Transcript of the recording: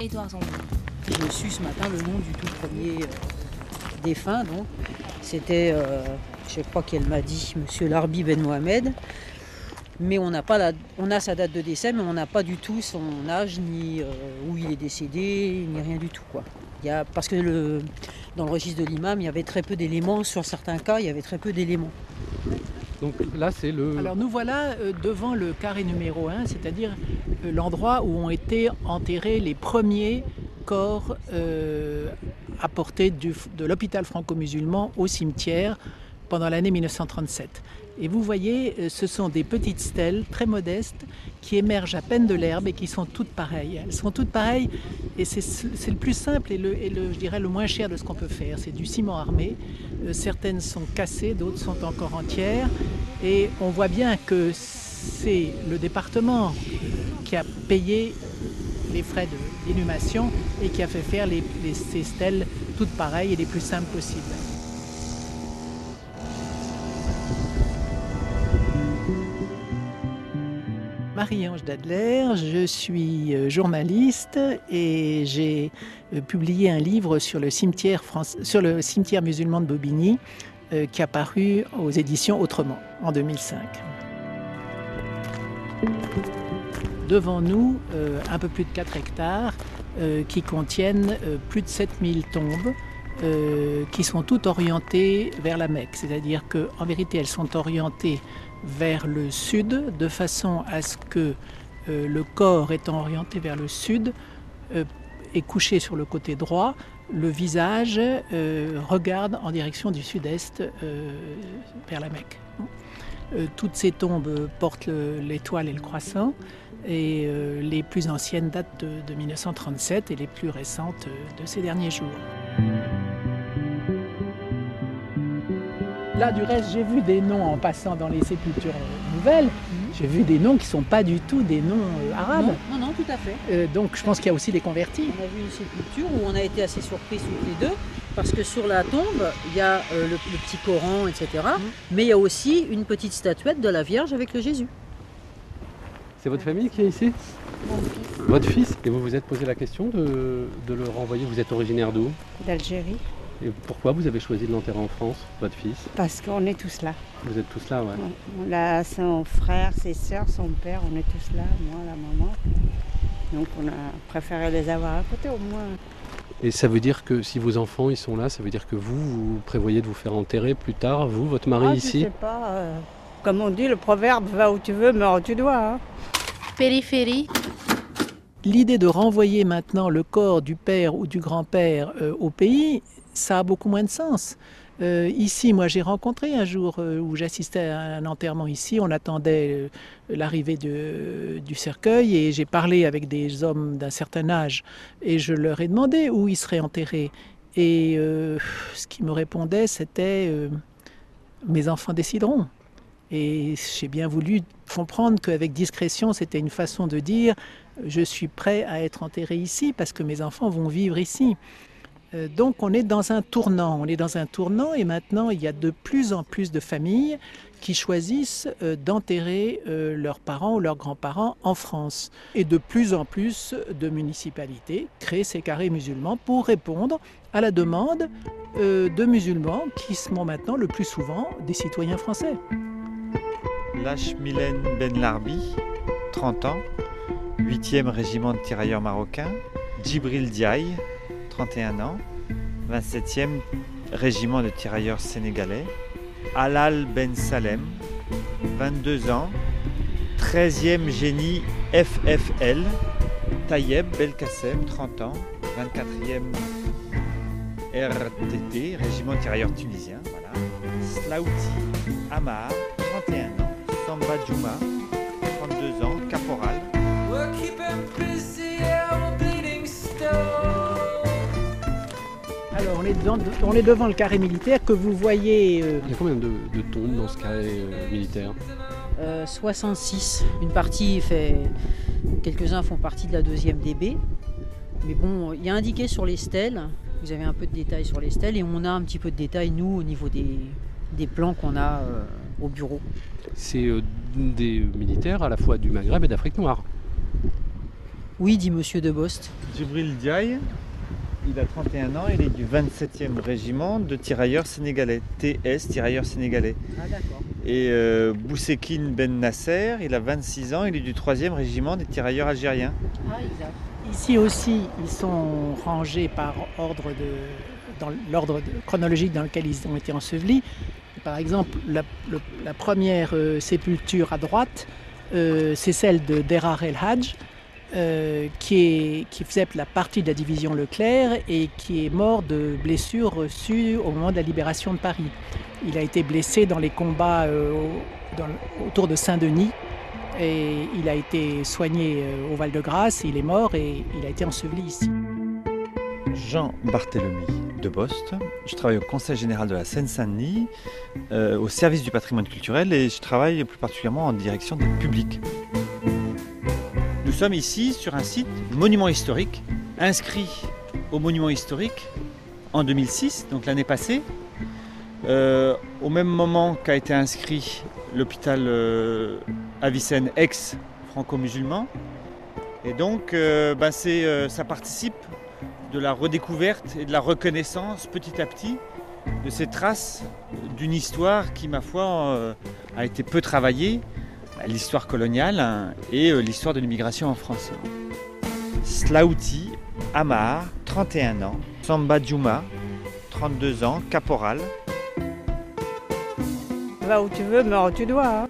Édouard Zambon. J'ai su ce matin le nom du tout premier euh, défunt, donc. C'était, euh, je crois qu'elle m'a dit, Monsieur Larbi Ben Mohamed. Mais on n'a pas la, on a sa date de décès, mais on n'a pas du tout son âge, ni euh, où il est décédé, ni rien du tout. Quoi. Il y a, parce que le, dans le registre de l'imam, il y avait très peu d'éléments. Sur certains cas, il y avait très peu d'éléments. Donc là, c'est le. Alors nous voilà devant le carré numéro 1, c'est-à-dire l'endroit où ont été enterrés les premiers corps euh, apportés de l'hôpital franco-musulman au cimetière pendant l'année 1937. Et vous voyez, euh, ce sont des petites stèles très modestes qui émergent à peine de l'herbe et qui sont toutes pareilles. Elles sont toutes pareilles et c'est le plus simple et, le, et le- je dirais le moins cher de ce qu'on peut faire. C'est du ciment armé. Euh, certaines sont cassées, d'autres sont encore entières. Et on voit bien que c'est le département qui a payé les frais d'inhumation et qui a fait faire les, ces stèles toutes pareilles et les plus simples possibles. Marie-Ange Dadler, je suis euh, journaliste et j'ai euh, publié un livre sur le cimetière, sur le cimetière musulman de Bobigny euh, qui a paru aux éditions Autrement en 2005. Devant nous, euh, un peu plus de 4 hectares euh, qui contiennent euh, plus de 7000 tombes qui sont toutes orientées vers la Mecque. C'est-à-dire qu'en vérité, elles sont orientées vers le sud de façon à ce que le corps étant orienté vers le sud est couché sur le côté droit, le visage regarde en direction du sud-est vers la Mecque. Euh, toutes ces tombes portent le- l'étoile et le croissant et euh, les plus anciennes datent de, de 1937 et les plus récentes euh, de ces derniers jours. Là, du reste, j'ai vu des noms en passant dans les sépultures nouvelles. J'ai vu des noms qui ne sont pas du tout des noms arabes. Non, non, non, tout à fait. Euh, donc, je pense qu'il y a aussi des convertis. On a vu une sépulture où on a été assez surpris toutes les deux, parce que sur la tombe, il y a euh, le, le petit Coran, etc. Mais il y a aussi une petite statuette de la Vierge avec le Jésus. C'est votre famille qui est ici? Votre fils? Et vous vous êtes posé la question de, de le renvoyer? Vous êtes originaire d'où? d'Algérie, Et pourquoi vous avez choisi de l'enterrer en France, votre fils? Parce qu'on est tous là. Vous êtes tous là, ouais. On a son frère, ses sœurs, son père, on est tous là, moi, la maman. Donc on a préféré les avoir à côté au moins. Et ça veut dire que si vos enfants ils sont là, ça veut dire que vous, vous prévoyez de vous faire enterrer plus tard, vous, votre mari Ah, je ici sais pas, euh, comme on dit, le proverbe va où tu veux, meurs où tu dois. hein. Périphérie, L'idée de renvoyer maintenant le corps du père ou du grand-père euh, au pays, ça a beaucoup moins de sens. Euh, ici, moi, j'ai rencontré un jour euh, où j'assistais à un enterrement ici. On attendait euh, l'arrivée du cercueil et j'ai parlé avec des hommes d'un certain âge et je leur ai demandé où ils seraient enterrés. Et ce qu'ils me répondaient, c'était mes enfants décideront. Et j'ai bien voulu comprendre qu'avec discrétion, c'était une façon de dire je suis prêt à être enterré ici parce que mes enfants vont vivre ici. Euh, Donc on est dans un tournant, on est dans un tournant et maintenant il y a de plus en plus de familles qui choisissent euh, d'enterrer euh, leurs parents ou leurs grands-parents en France. Et de plus en plus de municipalités créent ces carrés musulmans pour répondre à la demande de musulmans qui sont maintenant le plus souvent des citoyens français. Milen Ben Larbi, 30 ans, 8e régiment de tirailleurs marocains. Djibril Diaye, 31 ans, 27e régiment de tirailleurs sénégalais. Alal Ben Salem, 22 ans, 13e génie FFL. Tayeb Belkacem, 30 ans, 24e RTT, régiment de tirailleurs tunisien. Voilà. Slaouti Amar, 31 ans. Samba Juma, 32 ans, caporal. Alors on est, devant, on est devant le carré militaire que vous voyez euh, Il y a combien de, de tombes dans ce carré euh, militaire Euh, 66. Une partie fait. Quelques-uns font partie de la deuxième DB. Mais bon, il y a indiqué sur les stèles, vous avez un peu de détails sur les stèles, et on a un petit peu de détails, nous, au niveau des, des plans qu'on a euh, au bureau. C'est euh, des militaires à la fois du Maghreb et d'Afrique noire. Oui, dit Monsieur de Bost. Djibril Diaye, il a 31 ans, il est du 27e régiment de tirailleurs sénégalais, TS, tirailleurs sénégalais. Ah d'accord. Et euh, Boussekine Ben Nasser, il a 26 ans, il est du 3e régiment des tirailleurs algériens. Ah exact. Ici aussi, ils sont rangés par ordre de, dans l'ordre chronologique dans lequel ils ont été ensevelis. Par exemple, la, le- la première euh, sépulture à droite, euh, c'est celle de Derar El Hadj, euh, qui, faisait la partie de la division Leclerc et qui est mort de blessures reçues au moment de la libération de Paris. Il a été blessé dans les combats euh, autour de Saint-Denis et il a été soigné euh, au Val-de-Grâce, il est mort et il a été enseveli ici. Jean Barthélemy de Bost. Je travaille au Conseil général de la Seine-Saint-Denis, au service du patrimoine culturel et je travaille plus particulièrement en direction des publics. Nous sommes ici sur un site monument historique, inscrit au monument historique en 2006, donc l'année passée, euh, au même moment qu'a été inscrit l'hôpital euh, Avicenne ex-franco-musulman. Et donc, euh, c'est, euh, ça participe de la redécouverte et de la reconnaissance petit à petit de ces traces d'une histoire qui, ma foi, a été peu travaillée, l'histoire coloniale hein, et euh, l'histoire de l'immigration en France. Slauti Amar, 31 ans, Samba Djuma, 32 ans, caporal. Va où tu veux, meurs où tu dois. Hein.